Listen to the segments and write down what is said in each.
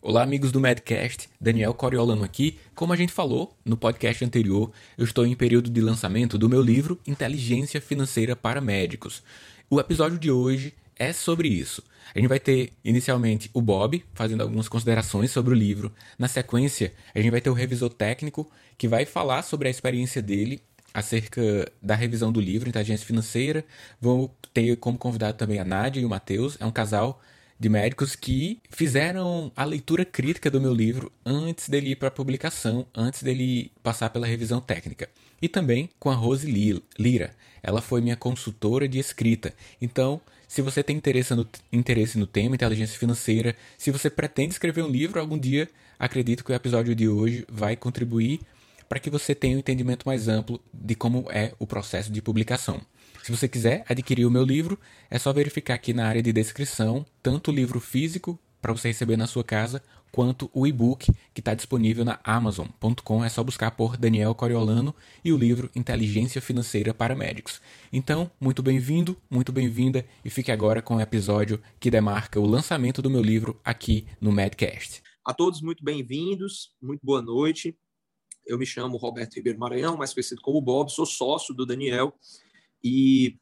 Olá, amigos do Medcast, Daniel Coriolano aqui. Como a gente falou no podcast anterior, eu estou em período de lançamento do meu livro Inteligência Financeira para Médicos. O episódio de hoje é sobre isso. A gente vai ter inicialmente o Bob fazendo algumas considerações sobre o livro. Na sequência, a gente vai ter o revisor técnico que vai falar sobre a experiência dele acerca da revisão do livro Inteligência Financeira. Vou ter como convidado também a Nádia e o Matheus. É um casal de médicos que fizeram a leitura crítica do meu livro antes dele ir para publicação, antes dele passar pela revisão técnica. E também com a Rose Lira. Ela foi minha consultora de escrita. Então, se você tem interesse no, interesse no tema inteligência financeira, se você pretende escrever um livro algum dia, acredito que o episódio de hoje vai contribuir para que você tenha um entendimento mais amplo de como é o processo de publicação. Se você quiser adquirir o meu livro, é só verificar aqui na área de descrição tanto o livro físico para você receber na sua casa, quanto o e-book que está disponível na Amazon.com. É só buscar por Daniel Coriolano e o livro Inteligência Financeira para Médicos. Então, muito bem-vindo, muito bem-vinda e fique agora com o episódio que demarca o lançamento do meu livro aqui no Medcast. A todos, muito bem-vindos, muito boa noite. Eu me chamo Roberto Ribeiro Maranhão, mais conhecido como Bob, sou sócio do Daniel e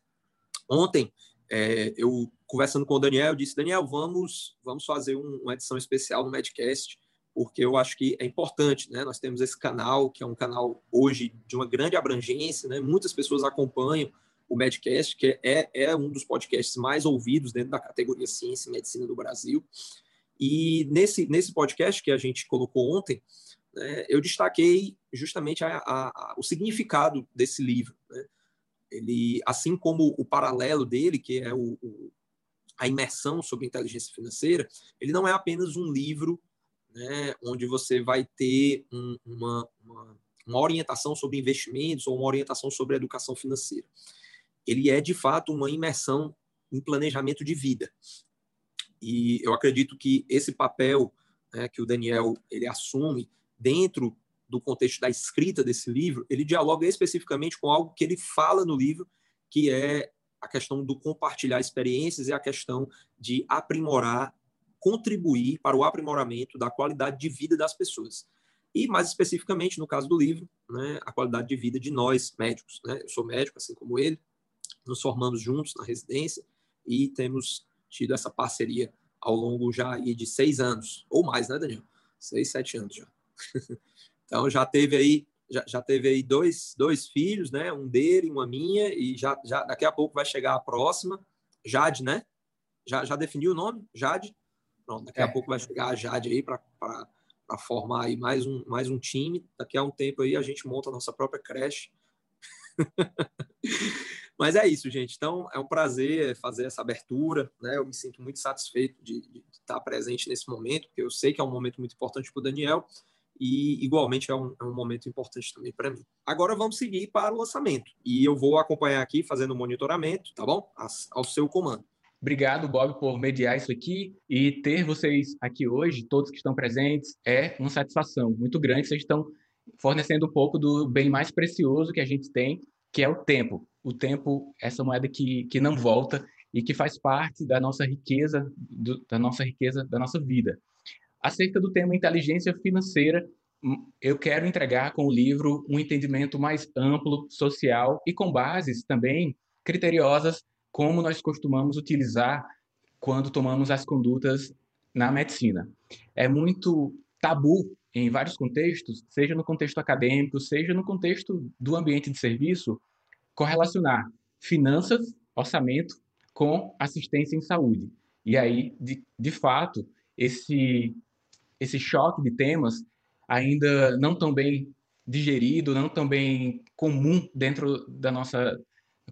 ontem, é, eu conversando com o Daniel, disse: Daniel, vamos, vamos fazer um, uma edição especial no Medcast, porque eu acho que é importante, né? Nós temos esse canal, que é um canal hoje de uma grande abrangência, né? Muitas pessoas acompanham o Medcast, que é, é um dos podcasts mais ouvidos dentro da categoria Ciência e Medicina do Brasil. E nesse, nesse podcast que a gente colocou ontem, né, eu destaquei justamente a, a, a, o significado desse livro. Né? Ele, assim como o paralelo dele, que é o, o, a imersão sobre inteligência financeira, ele não é apenas um livro né, onde você vai ter um, uma, uma, uma orientação sobre investimentos ou uma orientação sobre educação financeira. Ele é, de fato, uma imersão em planejamento de vida. E eu acredito que esse papel né, que o Daniel ele assume dentro do contexto da escrita desse livro, ele dialoga especificamente com algo que ele fala no livro, que é a questão do compartilhar experiências e a questão de aprimorar, contribuir para o aprimoramento da qualidade de vida das pessoas. E, mais especificamente, no caso do livro, né, a qualidade de vida de nós, médicos. Né? Eu sou médico, assim como ele, nos formamos juntos na residência e temos tido essa parceria ao longo já de seis anos, ou mais, né, Daniel? Seis, sete anos já. Então já teve aí já, já teve aí dois, dois filhos, né? Um dele, uma minha, e já, já daqui a pouco vai chegar a próxima, Jade, né? Já, já definiu o nome? Jade? Pronto, daqui é. a pouco vai chegar a Jade aí para formar aí mais um, mais um time. Daqui a um tempo aí a gente monta a nossa própria creche. Mas é isso, gente. Então, é um prazer fazer essa abertura. Né? Eu me sinto muito satisfeito de, de estar presente nesse momento, porque eu sei que é um momento muito importante para o Daniel e igualmente é um, é um momento importante também para mim. Agora vamos seguir para o lançamento e eu vou acompanhar aqui fazendo o monitoramento, tá bom? ao seu comando. Obrigado, Bob, por mediar isso aqui e ter vocês aqui hoje, todos que estão presentes, é uma satisfação muito grande. Vocês estão fornecendo um pouco do bem mais precioso que a gente tem, que é o tempo. O tempo, essa moeda que, que não volta e que faz parte da nossa riqueza, do, da nossa riqueza, da nossa vida. Acerca do tema inteligência financeira, hum, eu quero entregar com o livro um entendimento mais amplo, social e com bases também criteriosas, como nós costumamos utilizar quando tomamos as condutas na medicina. É muito tabu em vários contextos, seja no contexto acadêmico, seja no contexto do ambiente de serviço, correlacionar finanças, orçamento com assistência em saúde. E aí, de, de fato, esse esse choque de temas ainda não tão bem digerido, não tão bem comum dentro da nossa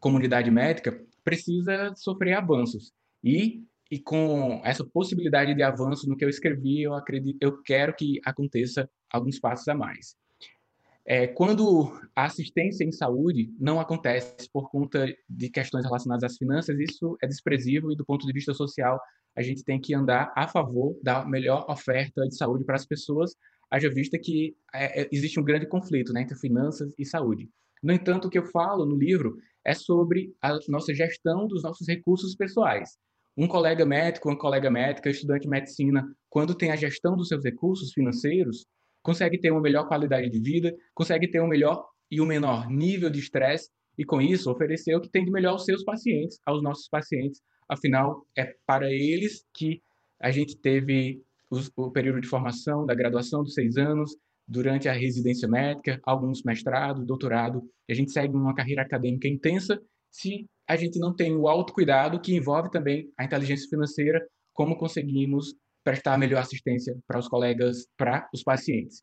comunidade médica, precisa sofrer avanços. E, e com essa possibilidade de avanço no que eu escrevi, eu acredito, eu quero que aconteça alguns passos a mais. É, quando a assistência em saúde não acontece por conta de questões relacionadas às finanças, isso é desprezível e, do ponto de vista social, a gente tem que andar a favor da melhor oferta de saúde para as pessoas, haja vista que é, é, existe um grande conflito né, entre finanças e saúde. No entanto, o que eu falo no livro é sobre a nossa gestão dos nossos recursos pessoais. Um colega médico, uma colega médica, estudante de medicina, quando tem a gestão dos seus recursos financeiros, consegue ter uma melhor qualidade de vida, consegue ter um melhor e um menor nível de estresse e, com isso, oferecer o que tem de melhor aos seus pacientes, aos nossos pacientes. Afinal, é para eles que a gente teve o período de formação da graduação dos seis anos, durante a residência médica, alguns mestrado, doutorado, e a gente segue uma carreira acadêmica intensa se a gente não tem o autocuidado que envolve também a inteligência financeira, como conseguimos prestar melhor assistência para os colegas, para os pacientes.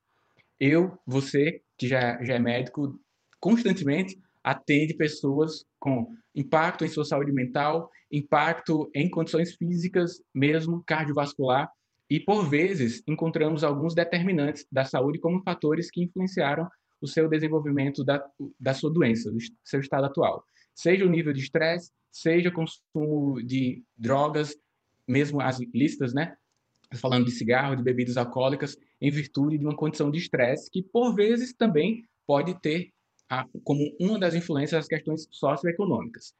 Eu, você, que já, já é médico, constantemente atende pessoas com impacto em sua saúde mental, impacto em condições físicas, mesmo cardiovascular, e por vezes encontramos alguns determinantes da saúde como fatores que influenciaram o seu desenvolvimento da, da sua doença, do seu estado atual. Seja o nível de estresse, seja o consumo de drogas, mesmo as listas, né? Falando de cigarro, de bebidas alcoólicas, em virtude de uma condição de estresse que, por vezes, também pode ter a, como uma das influências as questões socioeconômicas.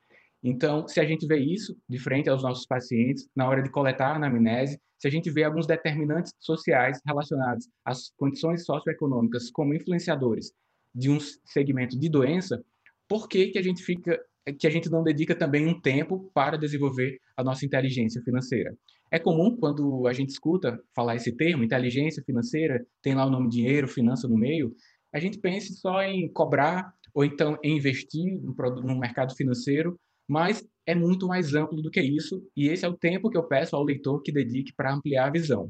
Então, se a gente vê isso de frente aos nossos pacientes, na hora de coletar a anamnese, se a gente vê alguns determinantes sociais relacionados às condições socioeconômicas como influenciadores de um segmento de doença, por que, que a gente fica que a gente não dedica também um tempo para desenvolver a nossa inteligência financeira? É comum quando a gente escuta falar esse termo, inteligência financeira, tem lá o nome dinheiro, finança no meio, a gente pense só em cobrar ou então em investir no, mercado financeiro mas é muito mais amplo do que isso, e esse é o tempo que eu peço ao leitor que dedique para ampliar a visão.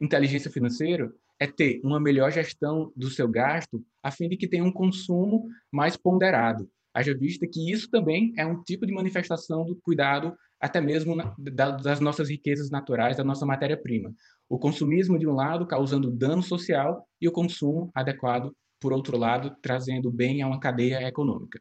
Inteligência financeira é ter uma melhor gestão do seu gasto, a fim de que tenha um consumo mais ponderado. Haja vista que isso também é um tipo de manifestação do cuidado, até mesmo na, das nossas riquezas naturais, da nossa matéria-prima. O consumismo, de um lado, causando dano social, e o consumo adequado, por outro lado, trazendo bem a uma cadeia econômica.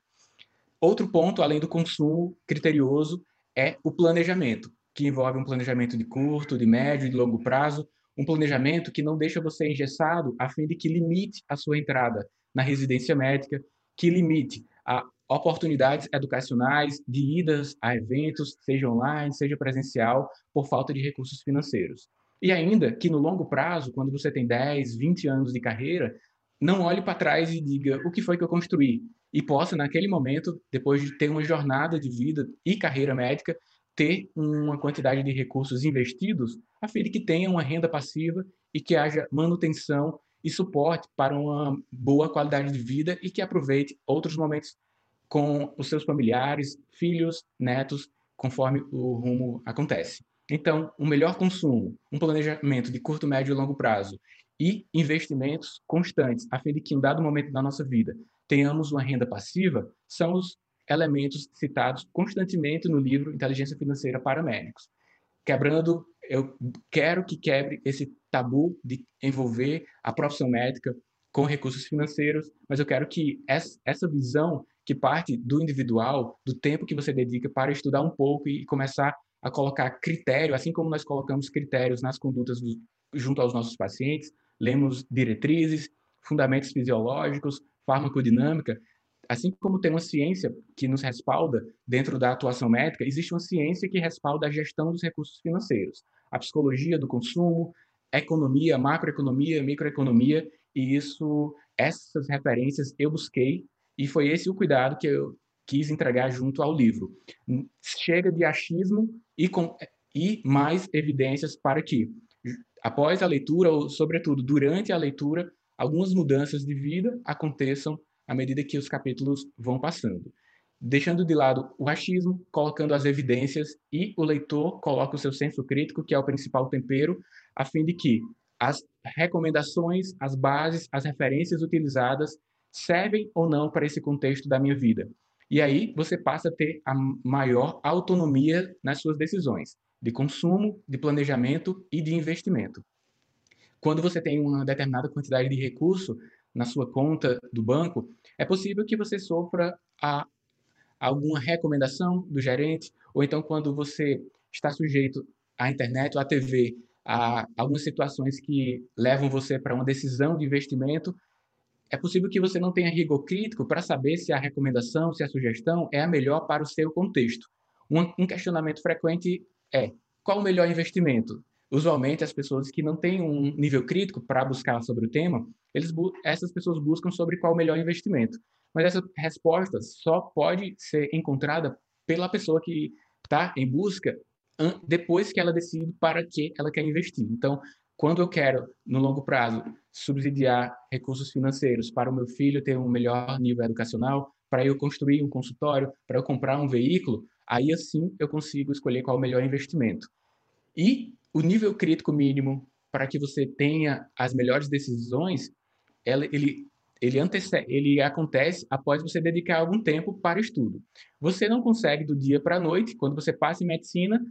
Outro ponto, além do consumo criterioso, é o planejamento, que envolve um planejamento de curto, de médio e de longo prazo, um planejamento que não deixa você engessado a fim de que limite a sua entrada na residência médica, que limite a oportunidades educacionais de idas a eventos, seja online, seja presencial, por falta de recursos financeiros. E ainda que no longo prazo, quando você tem 10, 20 anos de carreira, não olhe para trás e diga o que foi que eu construí, e possa, naquele momento, depois de ter uma jornada de vida e carreira médica, ter uma quantidade de recursos investidos a fim de que tenha uma renda passiva e que haja manutenção e suporte para uma boa qualidade de vida e que aproveite outros momentos com os seus familiares, filhos, netos, conforme o rumo acontece. Então, um melhor consumo, um planejamento de curto, médio e longo prazo e investimentos constantes, a fim de que em dado momento da nossa vida tenhamos uma renda passiva, são os elementos citados constantemente no livro Inteligência Financeira para Médicos. Quebrando, eu quero que quebre esse tabu de envolver a profissão médica com recursos financeiros, mas eu quero que essa visão que parte do individual, do tempo que você dedica para estudar um pouco e começar a colocar critério, assim como nós colocamos critérios nas condutas do, junto aos nossos pacientes, lemos diretrizes, fundamentos fisiológicos, farmacodinâmica, assim como tem uma ciência que nos respalda dentro da atuação médica, existe uma ciência que respalda a gestão dos recursos financeiros, a psicologia do consumo, economia, macroeconomia, microeconomia, e isso, essas referências eu busquei e foi esse o cuidado que eu quis entregar junto ao livro. Chega de achismo e, com, e mais evidências para que, após a leitura, ou sobretudo durante a leitura, algumas mudanças de vida aconteçam à medida que os capítulos vão passando. Deixando de lado o achismo, colocando as evidências e o leitor coloca o seu senso crítico, que é o principal tempero, a fim de que as recomendações, as bases, as referências utilizadas servem ou não para esse contexto da minha vida. E aí você passa a ter a maior autonomia nas suas decisões de consumo, de planejamento e de investimento. Quando você tem uma determinada quantidade de recurso na sua conta do banco, é possível que você sofra a alguma recomendação do gerente, ou então quando você está sujeito à internet ou à TV, a algumas situações que levam você para uma decisão de investimento, é possível que você não tenha rigor crítico para saber se a recomendação, se a sugestão é a melhor para o seu contexto. Um, um questionamento frequente é qual o melhor investimento? Usualmente, as pessoas que não têm um nível crítico para buscar sobre o tema, eles, essas pessoas buscam sobre qual o melhor investimento. Mas essa resposta só pode ser encontrada pela pessoa que está em busca depois que ela decide para que ela quer investir. Então, quando eu quero, no longo prazo, subsidiar recursos financeiros para o meu filho ter um melhor nível educacional, para eu construir um consultório, para eu comprar um veículo, aí assim eu consigo escolher qual é o melhor investimento. E o nível crítico mínimo para que você tenha as melhores decisões, ela, ele, ele, ele acontece após você dedicar algum tempo para o estudo. Você não consegue do dia para a noite, quando você passa em medicina,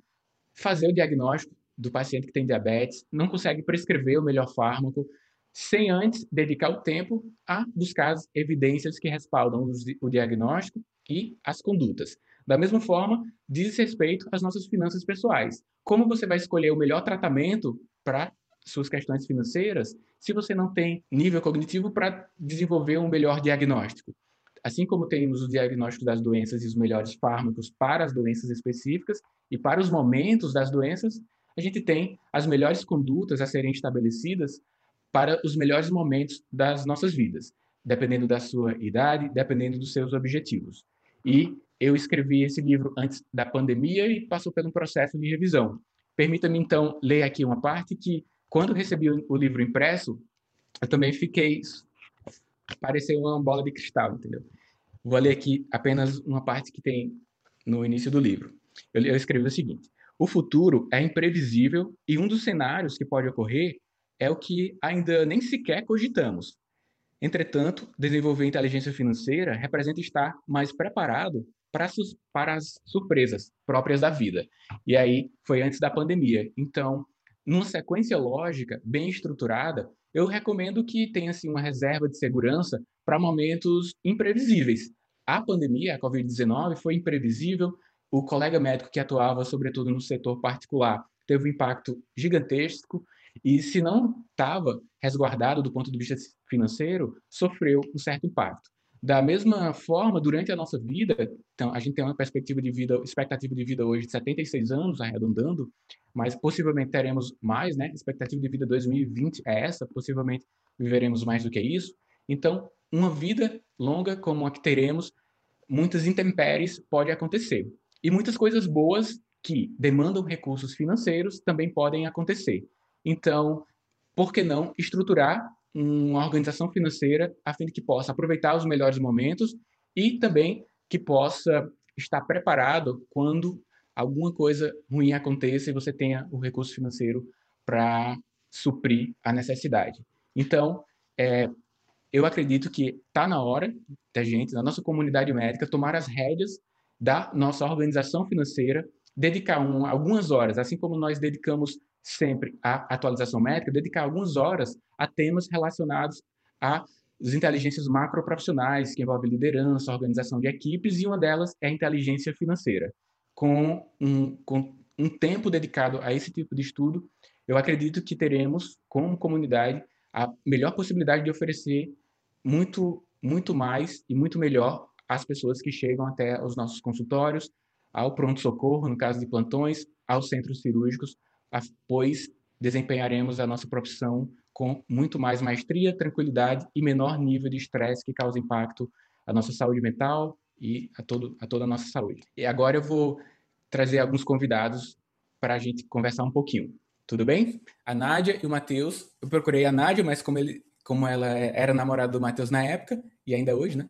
fazer o diagnóstico do paciente que tem diabetes, não consegue prescrever o melhor fármaco, sem antes dedicar o tempo a buscar as evidências que respaldam o diagnóstico e as condutas. Da mesma forma, diz respeito às nossas finanças pessoais. Como você vai escolher o melhor tratamento para suas questões financeiras se você não tem nível cognitivo para desenvolver um melhor diagnóstico? Assim como temos os diagnósticos das doenças e os melhores fármacos para as doenças específicas e para os momentos das doenças, a gente tem as melhores condutas a serem estabelecidas para os melhores momentos das nossas vidas, dependendo da sua idade, dependendo dos seus objetivos. E eu escrevi esse livro antes da pandemia e passou por um processo de revisão. Permita-me, então, ler aqui uma parte que, quando recebi o livro impresso, eu também fiquei. pareceu uma bola de cristal, entendeu? Vou ler aqui apenas uma parte que tem no início do livro. Eu, eu escrevi o seguinte: o futuro é imprevisível e um dos cenários que pode ocorrer é o que ainda nem sequer cogitamos. Entretanto, desenvolver inteligência financeira representa estar mais preparado para, para as surpresas próprias da vida. E aí foi antes da pandemia. Então, numa sequência lógica bem estruturada, eu recomendo que tenha assim, uma reserva de segurança para momentos imprevisíveis. A pandemia, a Covid-19, foi imprevisível, o colega médico que atuava, sobretudo no setor particular, teve um impacto gigantesco e, se não estava resguardado do ponto de vista financeiro, sofreu um certo impacto. Da mesma forma, durante a nossa vida, então, a gente tem uma perspectiva de vida, expectativa de vida hoje de 76 anos, arredondando, mas possivelmente teremos mais, né? Expectativa de vida 2020 é essa, possivelmente viveremos mais do que isso. Então, uma vida longa como a que teremos, muitas intempéries pode acontecer. E muitas coisas boas que demandam recursos financeiros também podem acontecer. Então, por que não estruturar uma organização financeira a fim de que possa aproveitar os melhores momentos e também que possa estar preparado quando alguma coisa ruim aconteça e você tenha o recurso financeiro para suprir a necessidade. Então, é, eu acredito que está na hora da gente, na nossa comunidade médica, tomar as rédeas da nossa organização financeira, dedicar um, algumas horas, assim como nós dedicamos sempre à atualização métrica, dedicar algumas horas a temas relacionados às inteligências macroprofissionais, que envolvem liderança, organização de equipes, e uma delas é a inteligência financeira. Com um, com um tempo dedicado a esse tipo de estudo, eu acredito que teremos, como comunidade, a melhor possibilidade de oferecer muito, muito mais e muito melhor as pessoas que chegam até os nossos consultórios, ao pronto-socorro, no caso de plantões, aos centros cirúrgicos, pois desempenharemos a nossa profissão com muito mais maestria, tranquilidade e menor nível de estresse que causa impacto à nossa saúde mental e a, todo, a toda a nossa saúde. E agora eu vou trazer alguns convidados para a gente conversar um pouquinho. Tudo bem? A Nádia e o Matheus. Eu procurei a Nádia, mas como, ele, como ela era namorada do Matheus na época, e ainda hoje, né?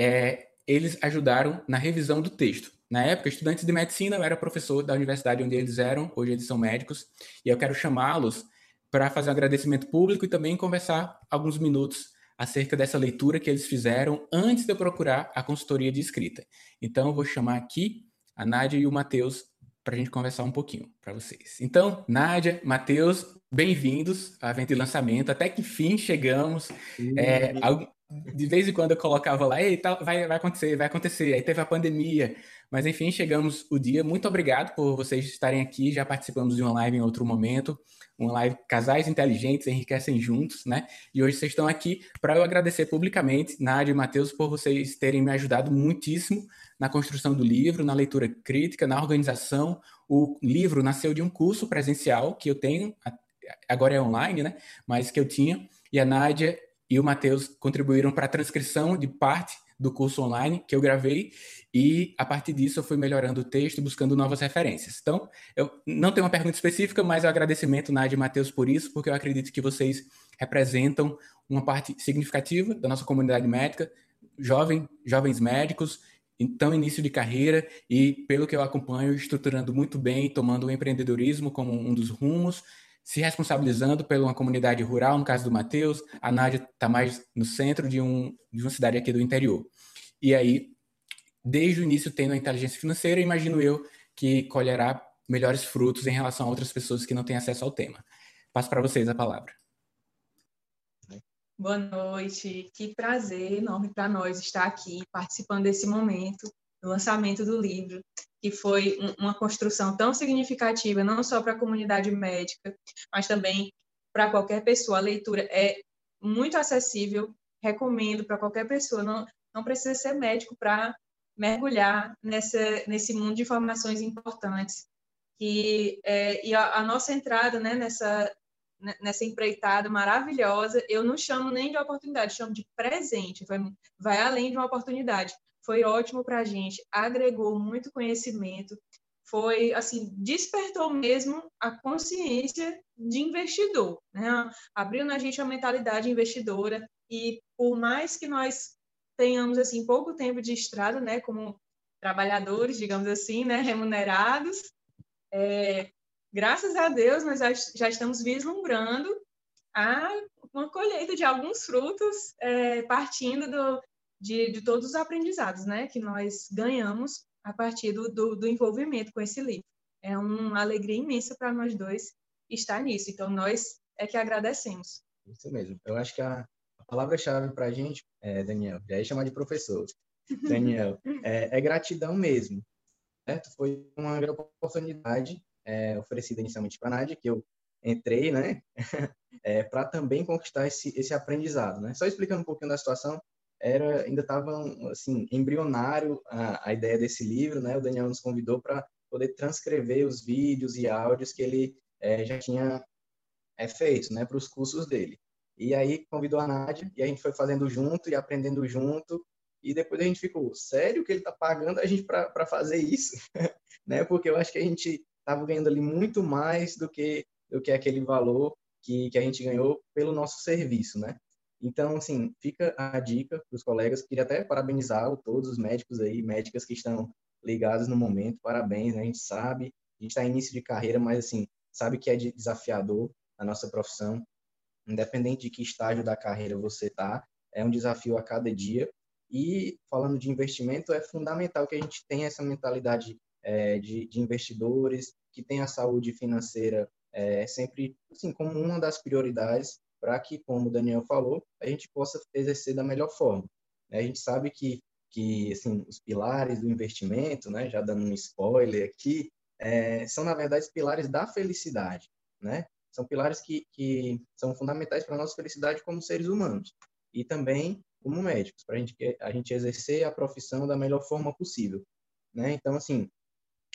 É, eles ajudaram na revisão do texto. Na época, estudantes de medicina, eu era professor da universidade onde eles eram, hoje eles são médicos, e eu quero chamá-los para fazer um agradecimento público e também conversar alguns minutos acerca dessa leitura que eles fizeram antes de eu procurar a consultoria de escrita. Então, eu vou chamar aqui a Nádia e o Matheus para a gente conversar um pouquinho para vocês. Então, Nádia, Matheus, bem-vindos ao evento de lançamento. Até que fim chegamos. É, de vez em quando eu colocava lá, eita, vai, vai acontecer, vai acontecer. Aí teve a pandemia. Mas enfim, chegamos o dia. Muito obrigado por vocês estarem aqui. Já participamos de uma live em outro momento. Uma live Casais Inteligentes Enriquecem Juntos, né? E hoje vocês estão aqui para eu agradecer publicamente, Nádia e Matheus, por vocês terem me ajudado muitíssimo na construção do livro, na leitura crítica, na organização. O livro nasceu de um curso presencial que eu tenho, agora é online, né? Mas que eu tinha, e a Nádia e o Matheus contribuíram para a transcrição de parte do curso online que eu gravei e a partir disso eu fui melhorando o texto, buscando novas referências. Então, eu não tenho uma pergunta específica, mas o agradecimento, Nádia e Matheus, por isso, porque eu acredito que vocês representam uma parte significativa da nossa comunidade médica, jovem, jovens médicos, então início de carreira e, pelo que eu acompanho, estruturando muito bem, tomando o empreendedorismo como um dos rumos se responsabilizando pela uma comunidade rural, no caso do Matheus, a Nádia está mais no centro de, um, de uma cidade aqui do interior. E aí, desde o início, tendo a inteligência financeira, imagino eu que colherá melhores frutos em relação a outras pessoas que não têm acesso ao tema. Passo para vocês a palavra. Boa noite, que prazer enorme para nós estar aqui participando desse momento do lançamento do livro que foi uma construção tão significativa, não só para a comunidade médica, mas também para qualquer pessoa. A leitura é muito acessível, recomendo para qualquer pessoa, não, não precisa ser médico para mergulhar nessa, nesse mundo de informações importantes. E, é, e a, a, nossa entrada né, nessa, nessa empreitada maravilhosa, eu não chamo nem de oportunidade, chamo de presente, vai, vai além de uma oportunidade, foi ótimo para a gente, agregou muito conhecimento, foi assim despertou mesmo a consciência de investidor, né? abriu na gente a mentalidade investidora e por mais que nós tenhamos assim pouco tempo de estrada, né, como trabalhadores, digamos assim, né, remunerados, é, graças a Deus nós já, estamos vislumbrando a uma colheita de alguns frutos é, partindo do, de, de todos os aprendizados né, que nós ganhamos a partir do, do, do envolvimento com esse livro. É uma alegria imensa para nós dois estar nisso. Então, nós é que agradecemos. Isso mesmo. Eu acho que a, palavra-chave para a gente, é, Daniel, já ia chamar de professor, Daniel, é, é, gratidão mesmo. Certo? Foi uma oportunidade é, oferecida inicialmente para a Nádia, que eu entrei, né, é, para também conquistar esse, esse aprendizado. Né? Só explicando um pouquinho da situação, era ainda estava assim embrionário a, a, ideia desse livro, né? O Daniel nos convidou para poder transcrever os vídeos e áudios que ele é, já tinha é, feito, né, para os cursos dele. E aí convidou a Nádia e a gente foi fazendo junto e aprendendo junto. E depois a gente ficou, sério que ele está pagando a gente para fazer isso? né? Porque eu acho que a gente estava ganhando ali muito mais do que do que aquele valor que, que a gente ganhou pelo nosso serviço, né? Então, assim, fica a dica para os colegas. Queria até parabenizar todos os médicos aí, médicas que estão ligados no momento. Parabéns, né? A gente sabe, a gente está início de carreira, mas, assim, sabe que é desafiador a nossa profissão. Independente de que estágio da carreira você está, é um desafio a cada dia. E, falando de investimento, é fundamental que a gente tenha essa mentalidade é, de, de investidores, que tenha a saúde financeira é, sempre assim, como uma das prioridades para que, como o Daniel falou, a gente possa exercer da melhor forma. Né? A gente sabe que, que assim, os pilares do investimento, né, já dando um spoiler aqui, é, são, na verdade, os pilares da felicidade. Né? São pilares que, que são fundamentais para a nossa felicidade como seres humanos e também como médicos, para a gente, a gente exercer a profissão da melhor forma possível. Né? Então, assim,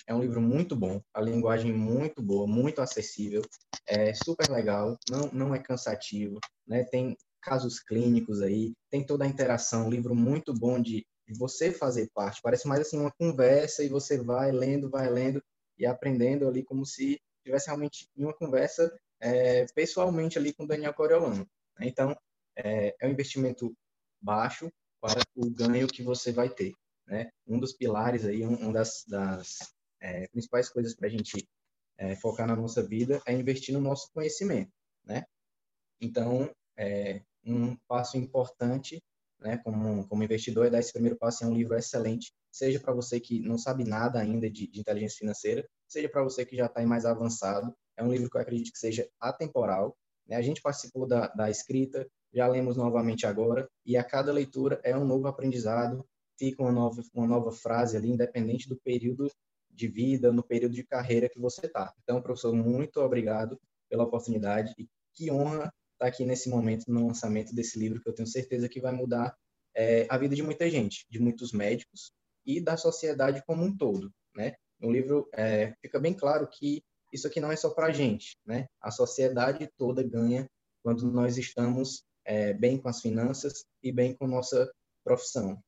é um livro muito bom, a linguagem muito boa, muito acessível, é super legal, não, não é cansativo, né? Tem casos clínicos aí, tem toda a interação, um livro muito bom de, você fazer parte. Parece mais assim uma conversa e você vai lendo, vai lendo e aprendendo ali como se tivesse realmente uma conversa é, pessoalmente ali com o Daniel Coriolano. Né? Então, é, é um investimento baixo para o ganho que você vai ter. Né? Um dos pilares aí, um, um das, das é, principais coisas para a gente é, focar na nossa vida é investir no nosso conhecimento, né? Então, é, um passo importante, né, como, como investidor, é dar esse primeiro passo. É um livro excelente, seja para você que não sabe nada ainda de, de inteligência financeira, seja para você que já está mais avançado. É um livro que eu acredito que seja atemporal. Né? A gente participou da, da escrita, já lemos novamente agora, e a cada leitura é um novo aprendizado, fica uma nova, uma nova frase ali, independente do período de vida, no período de carreira que você está. Então, professor, muito obrigado pela oportunidade e que honra estar aqui nesse momento no lançamento desse livro que eu tenho certeza que vai mudar é, a vida de muita gente, de muitos médicos, e da sociedade como um todo, né? No livro é, fica bem claro que isso aqui não é só para a gente, né? A sociedade toda ganha quando nós estamos é, bem com as finanças e bem com nossa profissão.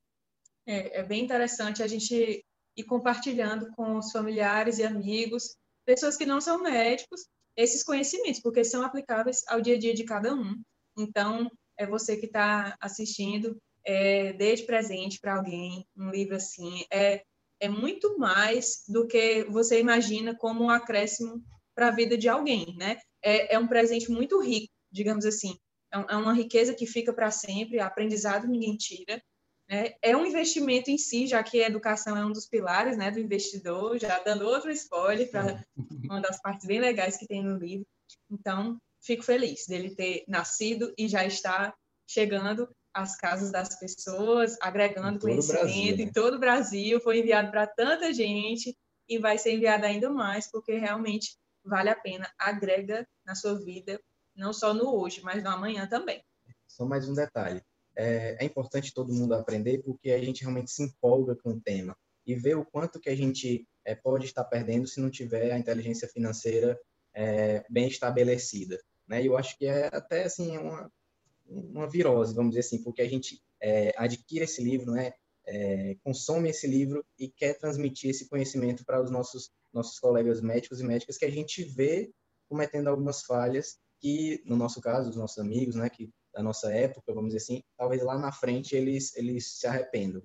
É, é bem interessante a gente ir compartilhando com os familiares e amigos, pessoas que não são médicos, esses conhecimentos, porque são aplicáveis ao dia a dia de cada um. Então, é você que está assistindo, é, dê de presente para alguém um livro assim. É, é muito mais do que você imagina como um acréscimo para a vida de alguém, né? É, é um presente muito rico, digamos assim. É, é uma riqueza que fica para sempre, aprendizado ninguém tira. Né? É um investimento em si, já que a educação é um dos pilares né, do investidor, já dando outro spoiler para uma das partes bem legais que tem no livro. Então, fico feliz dele ter nascido e já está chegando às casas das pessoas, agregando conhecimento Brasil, né? em todo o Brasil. Foi enviado para tanta gente e vai ser enviado ainda mais, porque realmente vale a pena, agrega na sua vida, não só no hoje, mas no amanhã também. Só mais um detalhe é, é importante todo mundo aprender porque a gente realmente se empolga com o tema e vê o quanto que a gente é, pode estar perdendo se não tiver a inteligência financeira é, bem estabelecida. Né? E eu acho que é até assim uma, uma virose, vamos dizer assim, porque a gente é, adquire esse livro, né? É, consome esse livro e quer transmitir esse conhecimento para os nossos nossos colegas médicos e médicas que a gente vê cometendo algumas falhas que, no nosso caso, os nossos amigos, né, que da nossa época, vamos dizer assim, talvez lá na frente eles, eles se arrependam.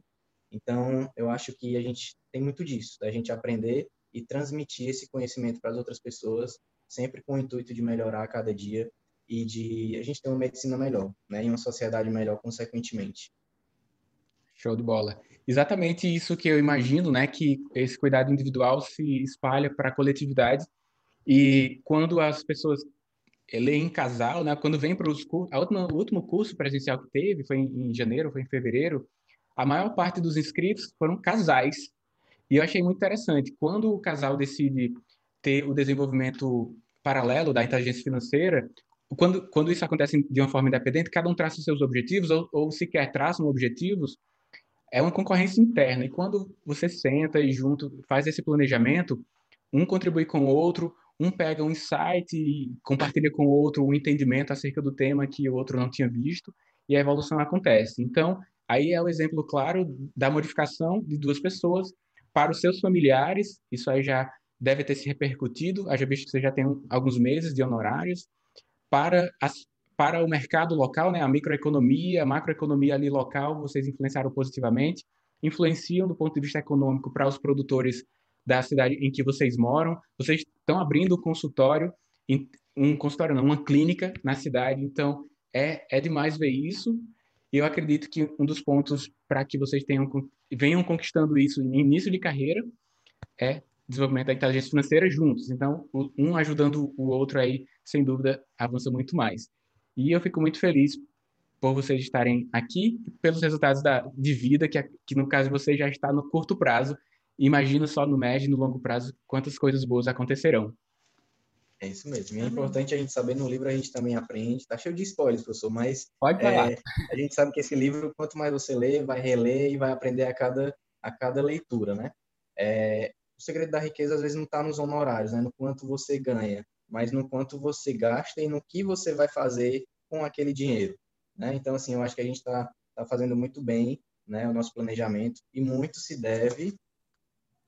Então, eu acho que a gente tem muito disso, da gente aprender e transmitir esse conhecimento para as outras pessoas, sempre com o intuito de melhorar a cada dia e de a gente ter uma medicina melhor, né, e uma sociedade melhor consequentemente. Show de bola. Exatamente isso que eu imagino, né, que esse cuidado individual se espalha para a coletividade e quando as pessoas ele em casal, né? Quando vem para os cursos, o último curso presencial que teve foi em, em janeiro, foi em fevereiro. A maior parte dos inscritos foram casais. E eu achei muito interessante. Quando o casal decide ter o desenvolvimento paralelo da inteligência financeira, quando, quando isso acontece de uma forma independente, cada um traça seus objetivos, ou, ou sequer traçam objetivos, é uma concorrência interna. E quando você senta e junto faz esse planejamento, um contribui com o outro, um pega um insight e compartilha com o outro um entendimento acerca do tema que o outro não tinha visto, e a evolução acontece. Então, aí é o exemplo claro da modificação de duas pessoas para os seus familiares, isso aí já deve ter se repercutido, haja visto que você já tem alguns meses de honorários, para, as, para o mercado local, né, a microeconomia, a macroeconomia ali local, vocês influenciaram positivamente, influenciam do ponto de vista econômico para os produtores da cidade em que vocês moram. Vocês estão abrindo um consultório, um consultório não, uma clínica na cidade. Então, é, é demais ver isso. E eu acredito que um dos pontos para que vocês tenham, venham conquistando isso no início de carreira é desenvolvimento da inteligência financeira juntos. Então, um ajudando o outro aí, sem dúvida, avança muito mais. E eu fico muito feliz por vocês estarem aqui, pelos resultados da, de vida, que, que no caso você já está no curto prazo, imagina só no médio e no longo prazo quantas coisas boas acontecerão. É isso mesmo. E é importante a gente saber, no livro a gente também aprende, tá cheio de spoilers, professor, mas Pode falar. É, a gente sabe que esse livro, quanto mais você lê, vai reler e vai aprender a cada, a cada leitura, né? É, o segredo da riqueza, às vezes, não está nos honorários, né? no quanto você ganha, mas no quanto você gasta e no que você vai fazer com aquele dinheiro. Né? Então, assim, eu acho que a gente está tá fazendo muito bem né, o nosso planejamento e muito se deve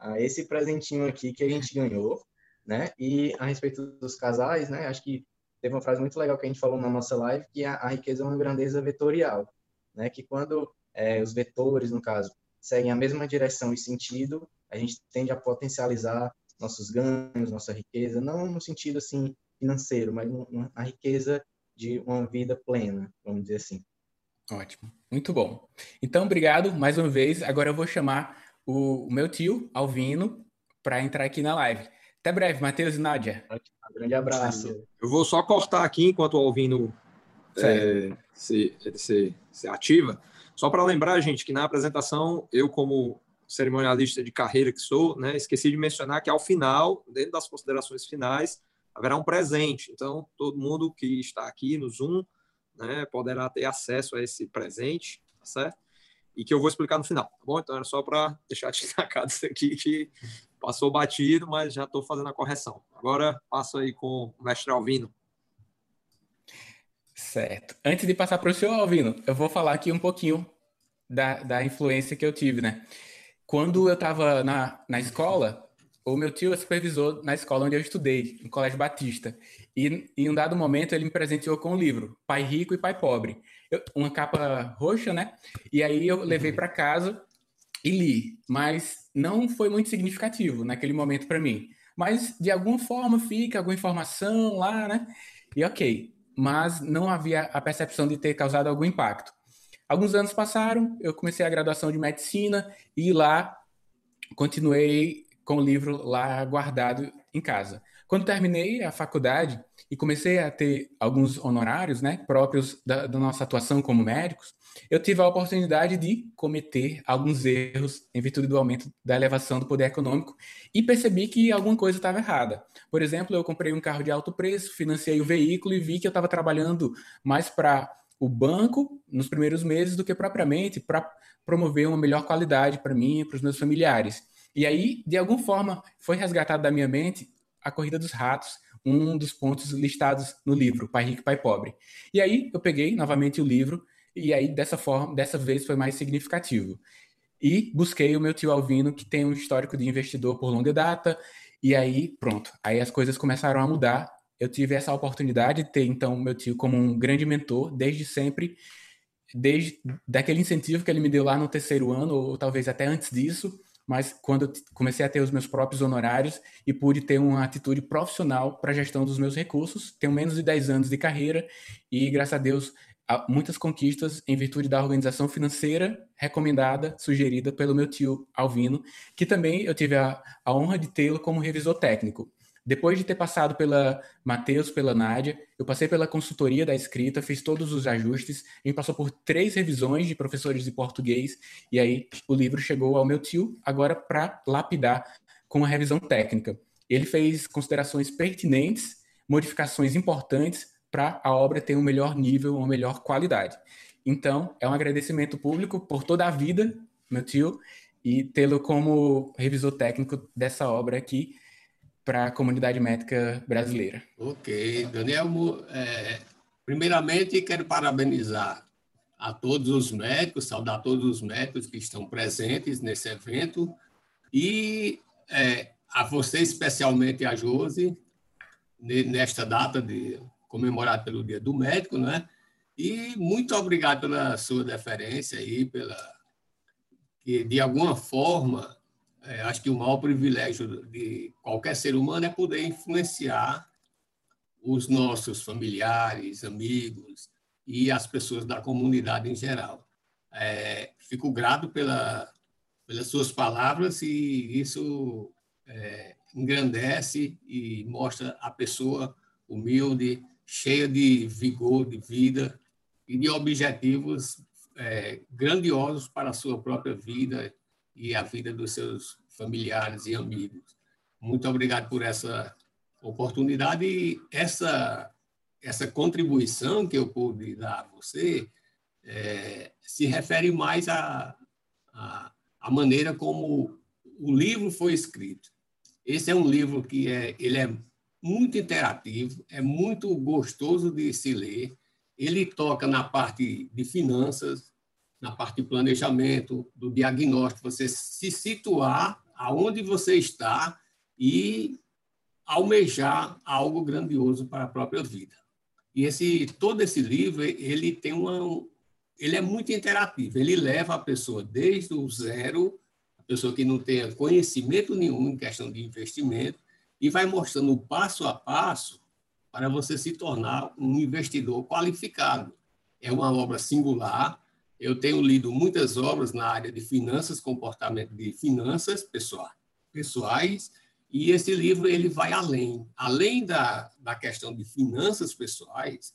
a esse presentinho aqui que a gente ganhou, né? E a respeito dos casais, né? Acho que teve uma frase muito legal que a gente falou na nossa live, que a, a riqueza é uma grandeza vetorial, né? Que quando é, os vetores, no caso, seguem a mesma direção e sentido, a gente tende a potencializar nossos ganhos, nossa riqueza, não no sentido assim financeiro, mas a riqueza de uma vida plena, vamos dizer assim. Ótimo, muito bom. Então, obrigado mais uma vez. Agora eu vou chamar o, meu tio, Alvino, para entrar aqui na live. Até breve, Matheus e Nádia. Um grande abraço. Eu vou só cortar aqui enquanto o Alvino é, se, se, se ativa. Só para lembrar, gente, que na apresentação, eu, como cerimonialista de carreira que sou, né, esqueci de mencionar que ao final, dentro das considerações finais, haverá um presente. Então, todo mundo que está aqui no Zoom né, poderá ter acesso a esse presente, tá certo? E que eu vou explicar no final, tá bom? Então era só para deixar destacado isso aqui que passou batido, mas já estou fazendo a correção. Agora passo aí com o mestre Alvino. Certo. Antes de passar para o senhor Alvino, eu vou falar aqui um pouquinho da, da influência que eu tive, né? Quando eu estava na, na escola, o meu tio é supervisor na escola onde eu estudei, no Colégio Batista. E em um dado momento ele me presenteou com um livro, Pai Rico e Pai Pobre. Uma capa roxa, né? E aí eu levei para casa e li, mas não foi muito significativo naquele momento para mim. Mas de alguma forma fica alguma informação lá, né? E ok, mas não havia a percepção de ter causado algum impacto. Alguns anos passaram, eu comecei a graduação de medicina e lá continuei com o livro lá guardado em casa. Quando terminei a faculdade e comecei a ter alguns honorários, né, próprios da, da nossa atuação como médicos, eu tive a oportunidade de cometer alguns erros em virtude do aumento da elevação do poder econômico e percebi que alguma coisa estava errada. Por exemplo, eu comprei um carro de alto preço, financiei o veículo e vi que eu estava trabalhando mais para o banco nos primeiros meses do que propriamente para promover uma melhor qualidade para mim e para os meus familiares. E aí, de alguma forma, foi resgatado da minha mente a corrida dos ratos, um dos pontos listados no livro, Pai Rico Pai Pobre. E aí eu peguei novamente o livro e aí dessa forma, dessa vez foi mais significativo. E busquei o meu tio Alvino, que tem um histórico de investidor por longa data, e aí pronto, aí as coisas começaram a mudar. Eu tive essa oportunidade de ter então meu tio como um grande mentor desde sempre, desde daquele incentivo que ele me deu lá no terceiro ano, ou talvez até antes disso, mas quando comecei a ter os meus próprios honorários e pude ter uma atitude profissional para a gestão dos meus recursos, tenho menos de 10 anos de carreira e, graças a Deus, muitas conquistas em virtude da organização financeira recomendada, sugerida pelo meu tio Alvino, que também eu tive a, a honra de tê-lo como revisor técnico. Depois de ter passado pela Matheus, pela Nádia, eu passei pela consultoria da escrita, fiz todos os ajustes, a gente passou por três revisões de professores de português, e aí o livro chegou ao meu tio, agora para lapidar com uma revisão técnica. Ele fez considerações pertinentes, modificações importantes para a obra ter um melhor nível, uma melhor qualidade. Então, é um agradecimento público por toda a vida, meu tio, e tê-lo como revisor técnico dessa obra aqui para a comunidade médica brasileira. Ok, Daniel, é, primeiramente quero parabenizar a todos os médicos, saudar todos os médicos que estão presentes nesse evento e é, a você especialmente, a Josi, nesta data de comemorado pelo Dia do Médico, né? E muito obrigado pela sua deferência aí, pela que de alguma forma é, acho que o maior privilégio de qualquer ser humano é poder influenciar os nossos familiares, amigos e as pessoas da comunidade em geral. É, fico grato pela, pelas suas palavras e isso é, engrandece e mostra a pessoa humilde, cheia de vigor, de vida e de objetivos é, grandiosos para a sua própria vida e a vida dos seus familiares e amigos. Muito obrigado por essa oportunidade e essa, essa contribuição que eu pude dar a você é, se refere mais à a, a, maneira como o livro foi escrito. Esse é um livro que é, ele é muito interativo, é muito gostoso de se ler. Ele toca na parte de finanças, na parte de planejamento, do diagnóstico, você se situar aonde você está e almejar algo grandioso para a própria vida. E esse todo esse livro, ele tem uma ele é muito interativo, ele leva a pessoa desde o zero, a pessoa que não tenha conhecimento nenhum em questão de investimento e vai mostrando o passo a passo para você se tornar um investidor qualificado. É uma obra singular, eu tenho lido muitas obras na área de finanças, comportamento de finanças pessoais, e esse livro ele vai além. Além da, da questão de finanças pessoais,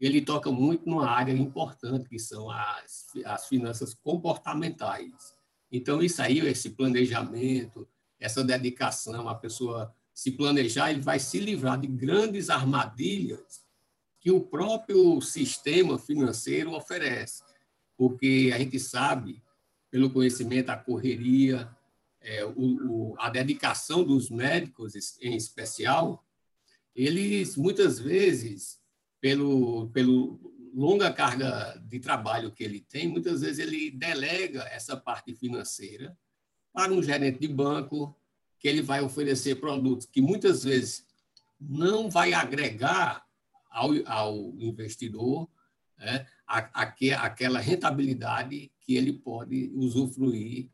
ele toca muito numa área importante, que são as, as finanças comportamentais. Então, isso aí, esse planejamento, essa dedicação, a pessoa se planejar, ele vai se livrar de grandes armadilhas que o próprio sistema financeiro oferece porque a gente sabe pelo conhecimento, a correria, é, o, o, a dedicação dos médicos, em especial, eles muitas vezes, pelo, pelo longa carga de trabalho que ele tem, muitas vezes ele delega essa parte financeira para um gerente de banco, que ele vai oferecer produtos que muitas vezes não vai agregar ao, ao investidor né, aquela rentabilidade que ele pode usufruir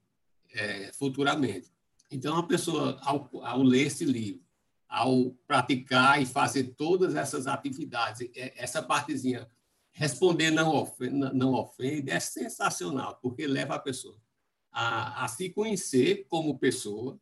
é, futuramente. Então, a pessoa, ao, ao ler esse livro, ao praticar e fazer todas essas atividades, é, essa partezinha, responder não ofende, não ofende é sensacional, porque leva a pessoa a, a se conhecer como pessoa,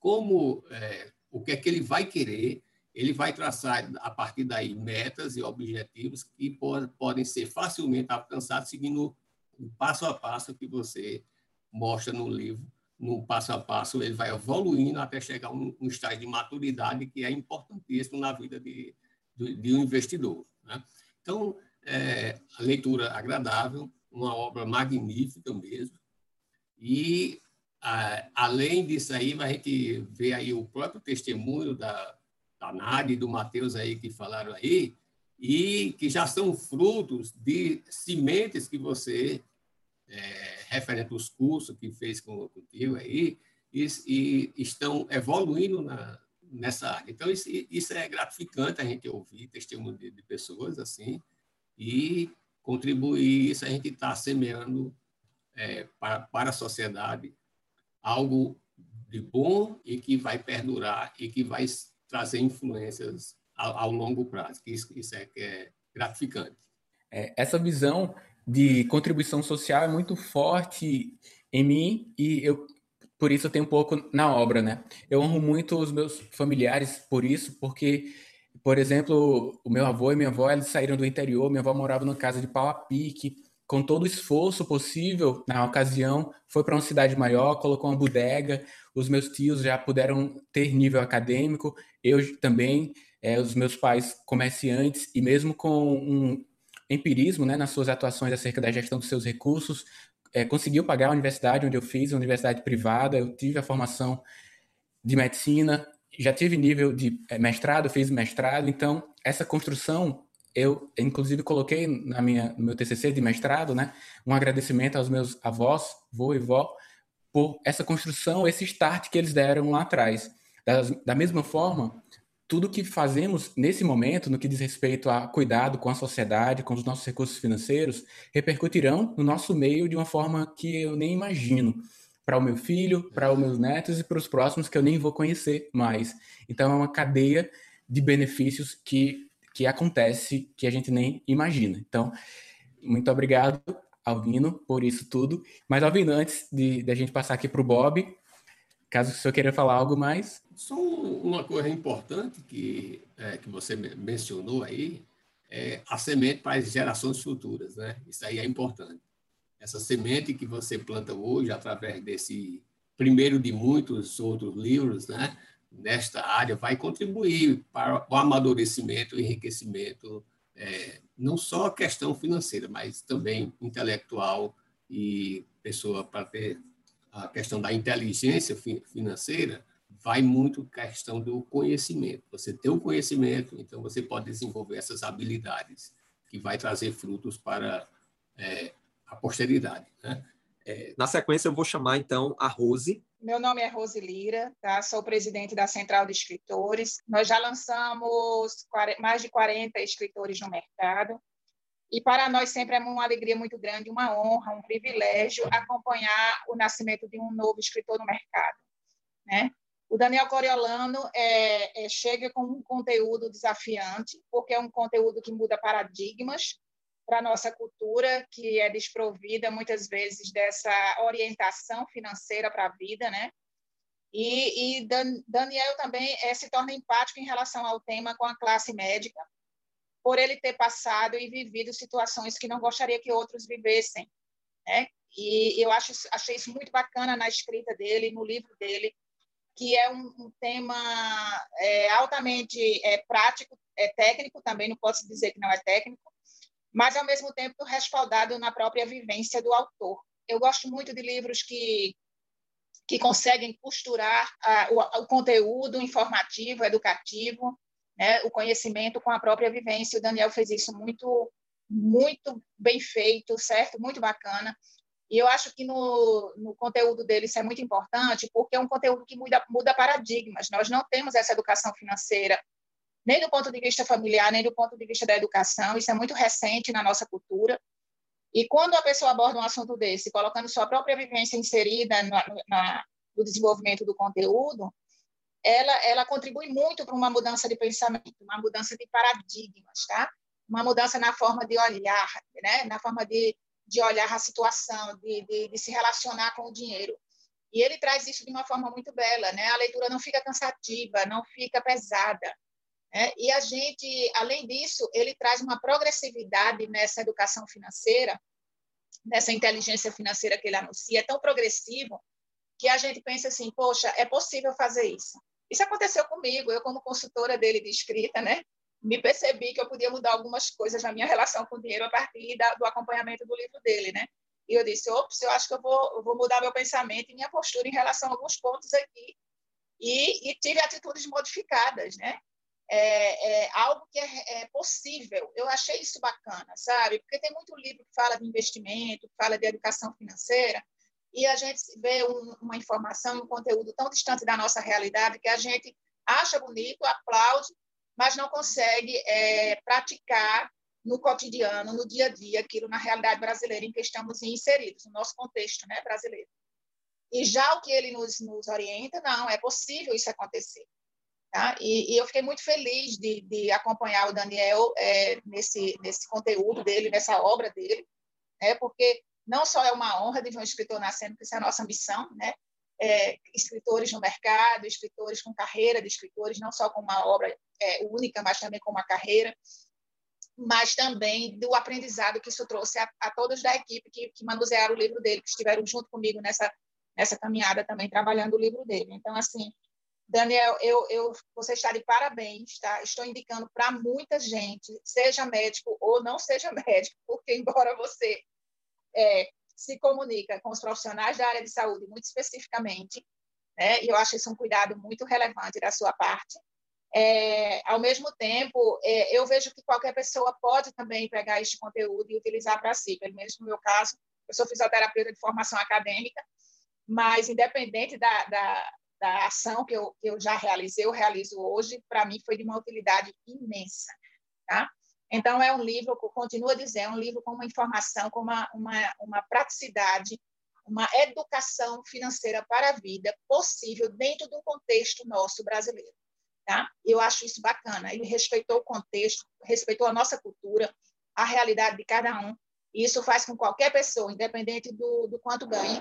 como é, o que é que ele vai querer, ele vai traçar a partir daí metas e objetivos que pod podem ser facilmente alcançados seguindo o passo a passo que você mostra no livro. No passo a passo, ele vai evoluindo até chegar a um, um estágio de maturidade que é importantíssimo na vida de, de, de um investidor. Né? Então, é, a leitura agradável, uma obra magnífica mesmo. E, a, além disso aí, a gente vê aí o próprio testemunho da, da Nádia e do Matheus aí que falaram aí, e que já são frutos de sementes que você, é, referente aos cursos que fez com, contigo aí, e, e estão evoluindo na, nessa área. Então, isso, isso, é gratificante a gente ouvir testemunho de, de pessoas assim, e contribuir isso, a gente está semeando é, para, para a sociedade algo de bom e que vai perdurar e que vai trazer influências ao, longo prazo, isso, isso é, é gratificante. É, essa visão de contribuição social é muito forte em mim e eu por isso eu tenho um pouco na obra, né? Eu honro muito os meus familiares por isso, porque por exemplo, o meu avô e minha avó, eles saíram do interior, minha avó morava numa casa de pau a pique, com todo o esforço possível na ocasião, foi para uma cidade maior, colocou uma bodega, os meus tios já puderam ter nível acadêmico, eu também, é, os meus pais comerciantes, e mesmo com um empirismo né, nas suas atuações acerca da gestão dos seus recursos, é, conseguiu pagar a universidade onde eu fiz, a universidade privada, eu tive a formação de medicina, já tive nível de é, mestrado, fiz mestrado, então essa construção eu inclusive coloquei na minha no meu TCC de mestrado, né, um agradecimento aos meus avós, vô e vó, por essa construção, esse start que eles deram lá atrás. Da, da mesma forma, tudo que fazemos nesse momento, no que diz respeito a cuidado com a sociedade, com os nossos recursos financeiros, repercutirão no nosso meio de uma forma que eu nem imagino. Para o meu filho, para os meus netos e para os próximos que eu nem vou conhecer mais. Então, é uma cadeia de benefícios que, que acontece que a gente nem imagina. Então, muito obrigado Alvino, por isso tudo. Mas, Alvino, antes de, de a gente passar aqui para o Bob, caso o senhor queira falar algo mais. Só uma coisa importante que, é, que você mencionou aí, é a semente para as gerações futuras, né? Isso aí é importante. Essa semente que você planta hoje, através desse primeiro de muitos outros livros, né? Nesta área, vai contribuir para o amadurecimento e enriquecimento é, não só a questão financeira, mas também intelectual e pessoa para ter a questão da inteligência financeira, vai muito questão do conhecimento. Você tem o conhecimento, então você pode desenvolver essas habilidades que vai trazer frutos para é, a posteridade. Né? É, na sequência, eu vou chamar então a Rose. Meu nome é Rose Lira, tá? sou presidente da Central de Escritores. Nós já lançamos mais de 40 escritores no mercado. E para nós sempre é uma alegria muito grande, uma honra, um privilégio acompanhar o nascimento de um novo escritor no mercado. Né? O Daniel Coriolano é, é, chega com um conteúdo desafiante, porque é um conteúdo que muda paradigmas, para a nossa cultura, que é desprovida muitas vezes dessa orientação financeira para a vida, né? E, e Dan, Daniel também é, se torna empático em relação ao tema com a classe médica, por ele ter passado e vivido situações que não gostaria que outros vivessem, né? E eu acho, achei isso muito bacana na escrita dele, no livro dele, que é um, um tema é, altamente é, prático, é técnico também, não posso dizer que não é técnico, mas ao mesmo tempo respaldado na própria vivência do autor. eu gosto muito de livros que que conseguem costurar a, o, o, conteúdo informativo, educativo, né, o conhecimento com a própria vivência. O Daniel fez isso muito, muito bem feito, certo? Muito bacana. E eu acho que no, no conteúdo dele isso é muito importante, porque é um conteúdo que muda, muda paradigmas. Nós não temos essa educação financeira, nem do ponto de vista familiar, nem do ponto de vista da educação. Isso é muito recente na nossa cultura. E quando a pessoa aborda um assunto desse, colocando sua própria vivência inserida na, no desenvolvimento do conteúdo, ela, ela contribui muito para uma mudança de pensamento, uma mudança de paradigmas, tá? Uma mudança na forma de olhar, né? Na forma de, de olhar a situação, de, de, de se relacionar com o dinheiro. E ele traz isso de uma forma muito bela, né? A leitura não fica cansativa, não fica pesada. Né? E a gente, além disso, ele traz uma progressividade nessa educação financeira, nessa inteligência financeira que ele anuncia, é tão progressivo que a gente pensa assim, poxa, é possível fazer isso. Isso aconteceu comigo, eu como consultora dele de escrita, né? Me percebi que eu podia mudar algumas coisas na minha relação com o dinheiro a partir da, do acompanhamento do livro dele, né? E eu disse, ops, eu acho que eu vou, eu vou mudar meu pensamento e minha postura em relação a alguns pontos aqui. E, e tive atitudes modificadas, né? É, é algo que é, é, possível. Eu achei isso bacana, sabe? Porque tem muito livro que fala de investimento, que fala de educação financeira, e a gente vê um, uma informação, um conteúdo tão distante da nossa realidade que a gente acha bonito, aplaude, mas não consegue é, praticar no cotidiano, no dia a dia, aquilo na realidade brasileira em que estamos inseridos, no nosso contexto né, brasileiro. E já o que ele nos, nos orienta, não, é possível isso acontecer. Tá? E, e, eu fiquei muito feliz de, de acompanhar o Daniel é, nesse, nesse conteúdo dele, nessa obra dele, né? porque não só é uma honra de ver um escritor nascendo, que isso é a nossa missão, né? É, escritores no mercado, escritores com carreira de escritores, não só com uma obra é, única, mas também com uma carreira, mas também do aprendizado que isso trouxe a, a todos da equipe que, que manusearam o livro dele, que estiveram junto comigo nessa, nessa caminhada também, trabalhando o livro dele. Então, assim, Daniel, eu, eu, você está de parabéns, tá? Estou indicando para muita gente, seja médico ou não seja médico, porque embora você é, se comunica com os profissionais da área de saúde muito especificamente, né? E eu acho isso um cuidado muito relevante da sua parte. É, ao mesmo tempo, é, eu vejo que qualquer pessoa pode também pegar este conteúdo e utilizar para si. Pelo menos no meu caso, eu sou fisioterapeuta de formação acadêmica, mas independente da, da da ação que eu, que eu já realizei, eu realizo hoje, para mim foi de uma utilidade imensa. Tá? Então, é um livro, continuo a dizer, é um livro com uma informação, com uma, uma, uma praticidade, uma educação financeira para a vida possível dentro de um contexto nosso brasileiro. Tá? Eu acho isso bacana. Ele respeitou o contexto, respeitou a nossa cultura, a realidade de cada um, e isso faz com que qualquer pessoa, independente do, do quanto ganhe,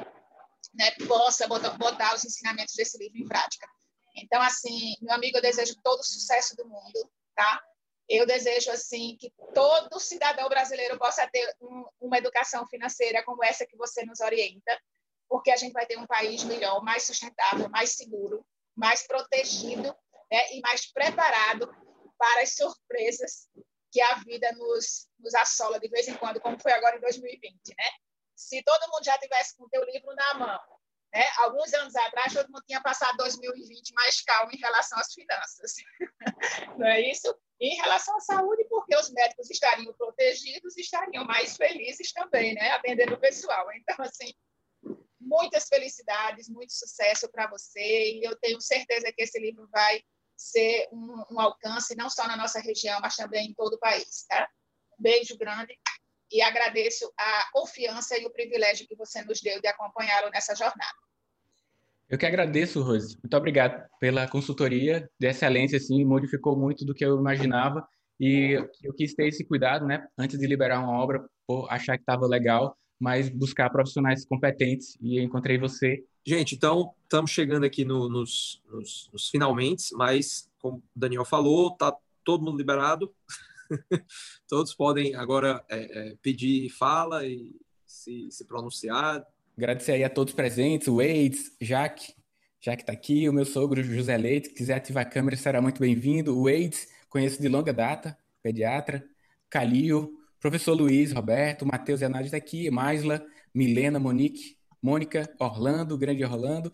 né, possa botar, botar os ensinamentos desse livro em prática. Então, assim, meu amigo, eu desejo todo o sucesso do mundo, tá? Eu desejo, assim, que todo cidadão brasileiro possa ter um, uma educação financeira como essa que você nos orienta, porque a gente vai ter um país melhor, mais sustentável, mais seguro, mais protegido né, e mais preparado para as surpresas que a vida nos, nos assola de vez em quando, como foi agora em 2020, né? Se todo mundo já tivesse com o teu livro na mão, né? Alguns anos atrás, todo mundo tinha passado 2020 mais calmo em relação às finanças. Não é isso? E em relação à saúde, porque os médicos estariam protegidos, estariam mais felizes também, né? Atendendo o pessoal. Então, assim, muitas felicidades, muito sucesso para você. E eu tenho certeza que esse livro vai ser um, um alcance não só na nossa região, mas também em todo o país, tá? beijo grande e agradeço a confiança e o privilégio que você nos deu de acompanhá-lo nessa jornada. Eu que agradeço, Rose. Muito obrigado pela consultoria de excelência, assim, modificou muito do que eu imaginava e eu quis ter esse cuidado, né, antes de liberar uma obra, por achar que estava legal, mas buscar profissionais competentes e encontrei você. Gente, então estamos chegando aqui no, nos, nos, nos finalmente, mas como o Daniel falou, tá todo mundo liberado. Todos podem agora é, é, pedir fala e se, se pronunciar. Agradecer aí a todos presentes, o Eides, Jaque, está aqui, o meu sogro José Leite, se quiser ativar a câmera será muito bem-vindo. O Eides, conheço de longa data, pediatra. Calil, professor Luiz, Roberto, Matheus e a Nádia está aqui, Maisla, Milena, Monique, Mônica, Orlando, grande Orlando,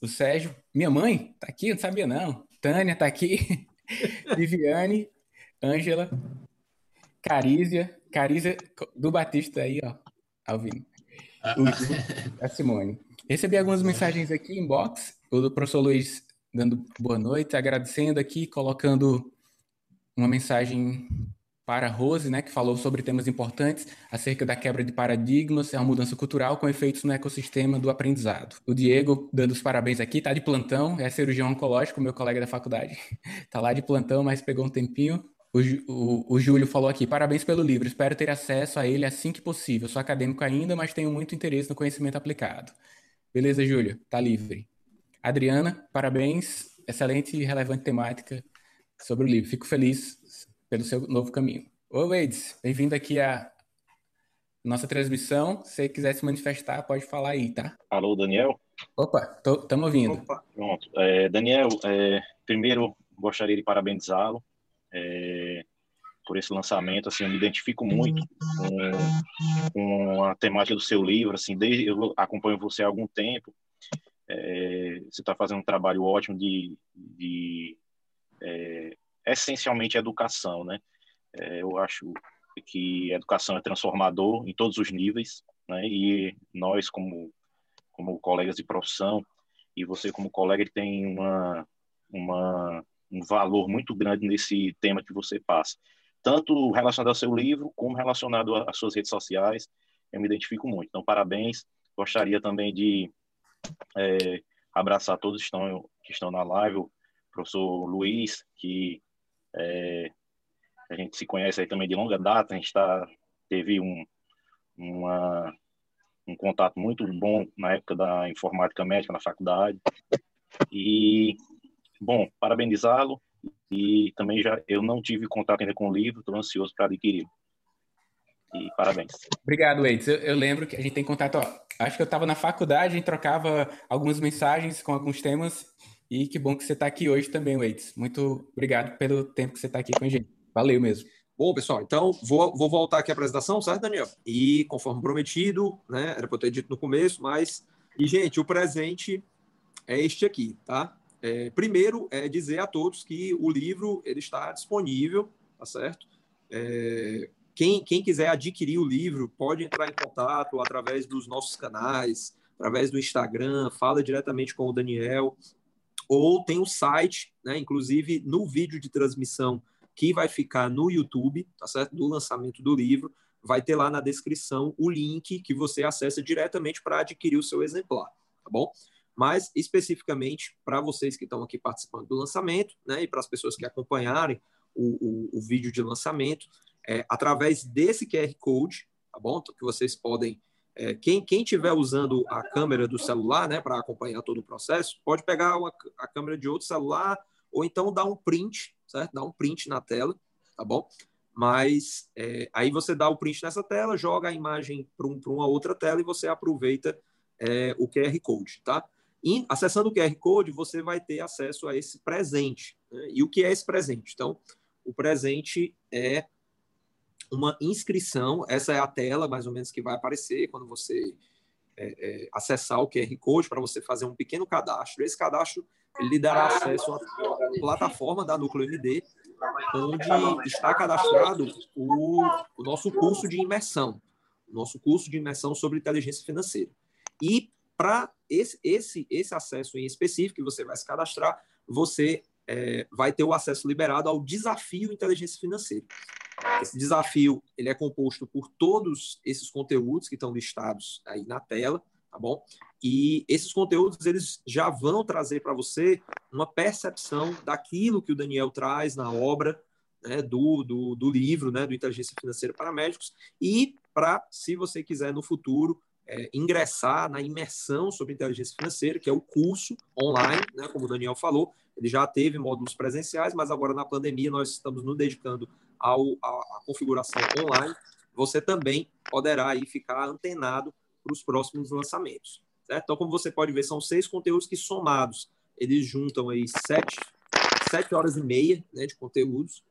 o Sérgio, minha mãe tá aqui, não sabia não. Tânia tá aqui, Viviane, Ângela, Carísia, Carísia do Batista aí, ó, Alvino. a Simone. Recebi algumas mensagens aqui em box, o do professor Luiz dando boa noite, agradecendo aqui, colocando uma mensagem para Rose, né, que falou sobre temas importantes acerca da quebra de paradigmas, é uma mudança cultural com efeitos no ecossistema do aprendizado. O Diego, dando os parabéns aqui, está de plantão, é cirurgião oncológico, meu colega da faculdade. Está lá de plantão, mas pegou um tempinho. O, o, o, Júlio falou aqui: parabéns pelo livro, espero ter acesso a ele assim que possível. Sou acadêmico ainda, mas tenho muito interesse no conhecimento aplicado. Beleza, Júlio, tá livre. Adriana, parabéns, excelente e relevante temática sobre o livro. Fico feliz pelo seu novo caminho. Ô, Wades, bem-vindo aqui à nossa transmissão. Se você quiser se manifestar, pode falar aí, tá? Alô, Daniel? Opa, estamos ouvindo. Opa. Pronto. É, Daniel, é, primeiro gostaria de parabenizá-lo é, por esse lançamento. Assim, eu me identifico muito com, com, a temática do seu livro. Assim, desde eu acompanho você há algum tempo. É, você está fazendo um trabalho ótimo de, de é, essencialmente educação, né? É, eu acho que educação é transformador em todos os níveis, né? E nós como como colegas de profissão e você como colega tem uma uma um valor muito grande nesse tema que você passa, tanto relacionado ao seu livro como relacionado às suas redes sociais. Eu me identifico muito. Então, parabéns. Gostaria também de é, abraçar todos que estão que estão na live, o professor Luiz, que é, a gente se conhece aí também de longa data, a gente tá, teve um, uma, um contato muito bom na época da informática médica na faculdade. E, bom, parabenizá-lo. E também já eu não tive contato ainda com o livro, estou ansioso para adquirir. E parabéns. Obrigado, Eides. Eu, eu, lembro que a gente tem contato. Ó, acho que eu estava na faculdade, a gente trocava algumas mensagens com alguns temas e que bom que você está aqui hoje também, Waits. Muito obrigado pelo tempo que você está aqui com a gente. Valeu mesmo. Bom, pessoal, então vou, vou voltar aqui à apresentação, certo, Daniel? E conforme prometido, né? Era para eu ter dito no começo, mas. E, gente, o presente é este aqui, tá? É, primeiro, é dizer a todos que o livro ele está disponível, tá certo? É, quem, quem quiser adquirir o livro pode entrar em contato através dos nossos canais, através do Instagram, fala diretamente com o Daniel, ou tem o site, né, inclusive no vídeo de transmissão que vai ficar no YouTube, tá certo? Do lançamento do livro, vai ter lá na descrição o link que você acessa diretamente para adquirir o seu exemplar, tá bom? Mas especificamente para vocês que estão aqui participando do lançamento, né, e para as pessoas que acompanharem o, o, o vídeo de lançamento, é, através desse QR Code, tá bom? Então, que vocês podem é, quem estiver usando a câmera do celular, né, para acompanhar todo o processo, pode pegar uma, a câmera de outro celular ou então dar um print, certo? Dar um print na tela, tá bom? Mas é, aí você dá o print nessa tela, joga a imagem para um, uma outra tela e você aproveita é, o QR Code, tá? E, acessando o QR Code, você vai ter acesso a esse presente. Né? E o que é esse presente? Então, o presente é uma inscrição. Essa é a tela, mais ou menos, que vai aparecer quando você é, é, acessar o QR Code para você fazer um pequeno cadastro. Esse cadastro lhe dará acesso à plataforma da Núcleo MD, onde está cadastrado o, o nosso curso de imersão, nosso curso de imersão sobre inteligência financeira. E para esse, esse, esse acesso em específico que você vai se cadastrar, você é, vai ter o acesso liberado ao desafio inteligência financeira. Esse desafio ele é composto por todos esses conteúdos que estão listados aí na tela, tá bom? E esses conteúdos eles já vão trazer para você uma percepção daquilo que o Daniel traz na obra né, do, do, do, livro, né, do Inteligência Financeira para Médicos, e para, se você quiser no futuro, é, ingressar na imersão sobre inteligência financeira, que é o curso online, né, como o Daniel falou, ele já teve módulos presenciais, mas agora na pandemia nós estamos nos dedicando ao, a configuração online, você também poderá aí ficar antenado para os próximos lançamentos. Certo? Então, como você pode ver, são seis conteúdos que somados, eles juntam aí sete, sete horas e meia né, de conteúdos.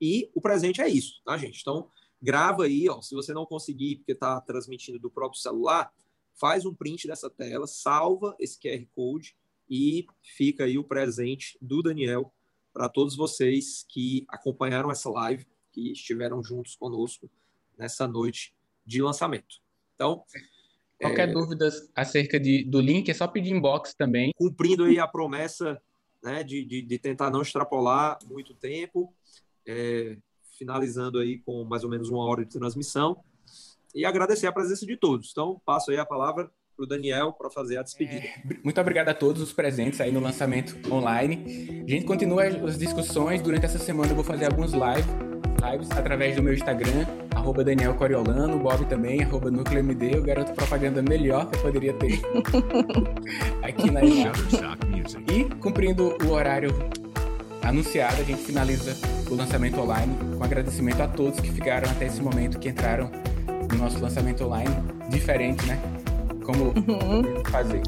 E o presente é isso, tá, gente? Então, grava aí, ó, se você não conseguir, porque está transmitindo do próprio celular, faz um print dessa tela, salva esse QR Code e fica aí o presente do Daniel para todos vocês que acompanharam essa live, que estiveram juntos conosco nessa noite de lançamento. Então, qualquer é, dúvida acerca de, do link é só pedir inbox também. Cumprindo aí a promessa né, de, de, de tentar não extrapolar muito tempo, é, finalizando aí com mais ou menos uma hora de transmissão e agradecer a presença de todos. Então, passo aí a palavra para o Daniel para fazer a despedida. É, muito obrigado a todos os presentes aí no lançamento online. A gente continua as discussões. Durante essa semana eu vou fazer alguns live, lives através do meu Instagram, arroba Daniel Coriolano, o Bob também, arroba NúcleoMD, o garoto propaganda melhor que eu poderia ter aqui na imagem. E cumprindo o horário anunciado, a gente finaliza o lançamento online com agradecimento a todos que ficaram até esse momento, que entraram no nosso lançamento online, diferente, né? Como uhum. fazer.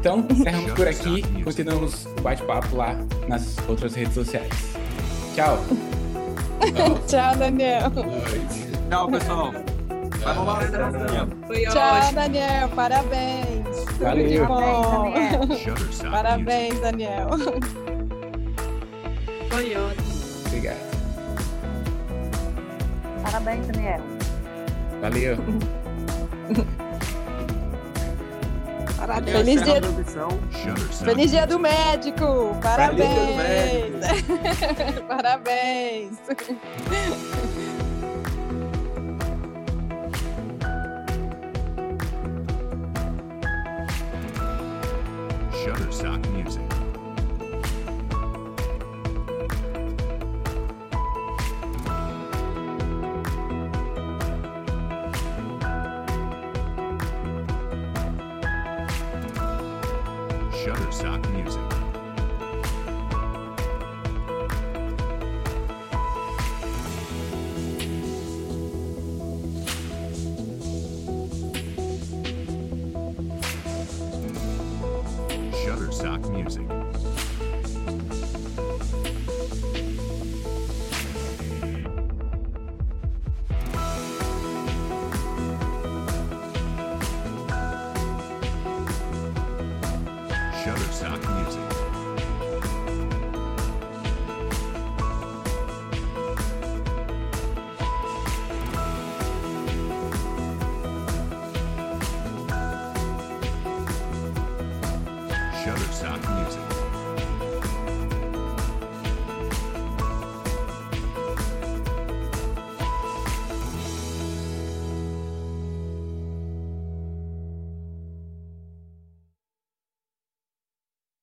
Então, encerramos por aqui, continuamos o bate-papo lá nas outras redes sociais. Tchau! Tchau, Daniel! Tchau, pessoal! Vai rolar a Daniel. Tchau, Daniel. Parabéns. Valeu. Parabéns, Parabéns, Daniel. Foi ótimo. Obrigado. Parabéns, Daniel. Valeu. Parabéns. Feliz dia... Feliz dia do médico. Parabéns. Parabéns.